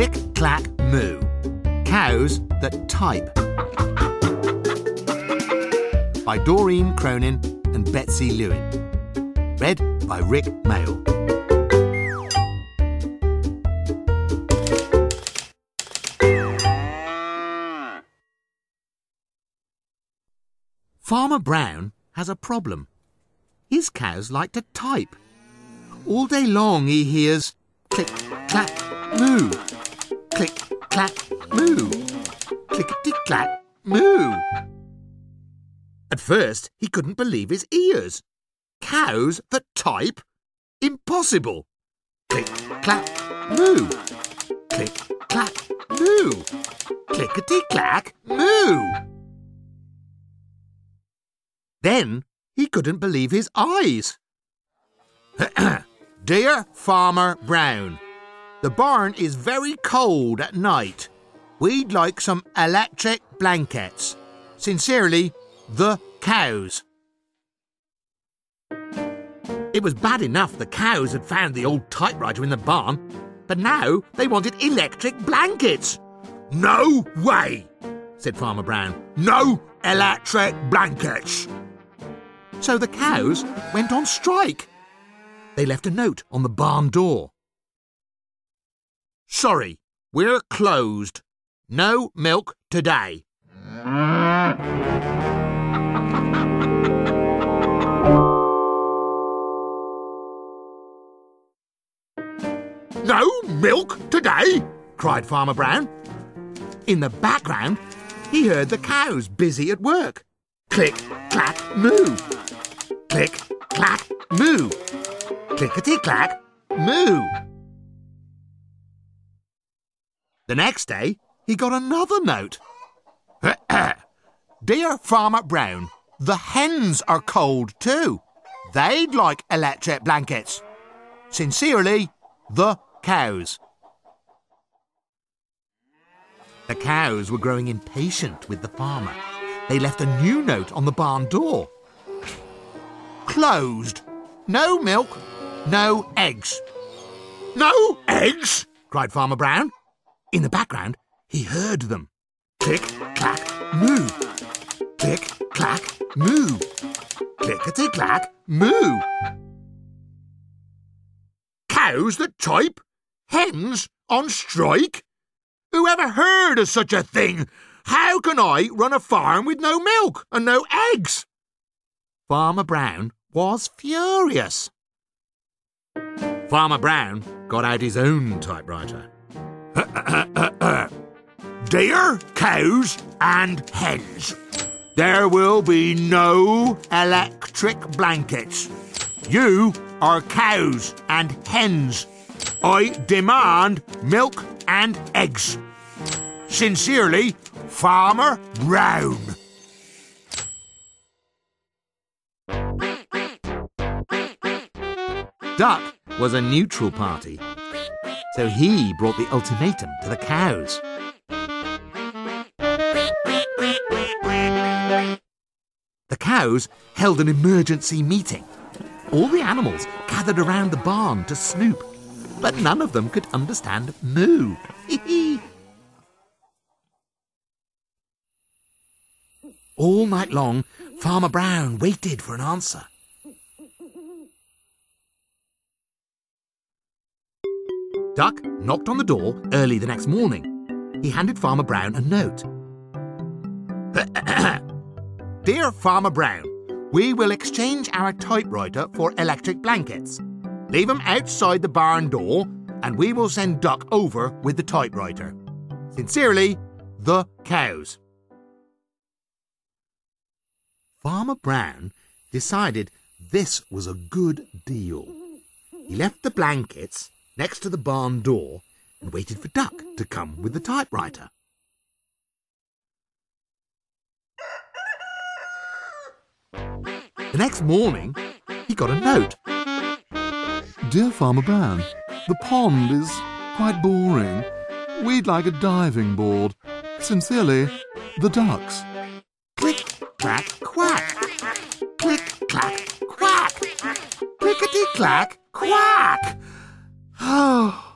Click, Clack, Moo. Cows that type. By Doreen Cronin and Betsy Lewin. Read by Rick Mail. Farmer Brown has a problem. His cows like to type. All day long he hears click, clack, moo. Click, clack, moo. Clickety clack, moo. At first, he couldn't believe his ears. Cows that type? Impossible. Click, clack, moo. Click, clack, moo. Clickety clack, moo. Then he couldn't believe his eyes. Dear Farmer Brown, the barn is very cold at night. We'd like some electric blankets. Sincerely, the cows. It was bad enough the cows had found the old typewriter in the barn, but now they wanted electric blankets. No way, said Farmer Brown. No electric blankets. So the cows went on strike. They left a note on the barn door. Sorry, we're closed. No milk today. No milk today? cried Farmer Brown. In the background, he heard the cows busy at work. Click, clack, moo. Click, clack, moo. Clickety clack, moo. The next day, he got another note. Dear Farmer Brown, the hens are cold too. They'd like electric blankets. Sincerely, the cows. The cows were growing impatient with the farmer. They left a new note on the barn door. Closed. No milk, no eggs. No eggs? cried Farmer Brown. In the background, he heard them. Click, clack, moo. Click, clack, moo. Clickety clack, moo. Cows that type? Hens on strike? Who ever heard of such a thing? How can I run a farm with no milk and no eggs? Farmer Brown was furious. Farmer Brown got out his own typewriter. Dear cows and hens, there will be no electric blankets. You are cows and hens. I demand milk and eggs. Sincerely, Farmer Brown. Duck was a neutral party, so he brought the ultimatum to the cows. The cows held an emergency meeting. All the animals gathered around the barn to snoop, but none of them could understand moo. All night long, Farmer Brown waited for an answer. Duck knocked on the door early the next morning. He handed Farmer Brown a note. Dear Farmer Brown, we will exchange our typewriter for electric blankets. Leave them outside the barn door, and we will send Duck over with the typewriter. Sincerely, the cows. Farmer Brown decided this was a good deal. He left the blankets next to the barn door and waited for Duck to come with the typewriter. The next morning, he got a note. Dear Farmer Brown, the pond is quite boring. We'd like a diving board. Sincerely, the ducks. Click, clack, quack. Click, clack, quack. Clickety clack, quack. Oh.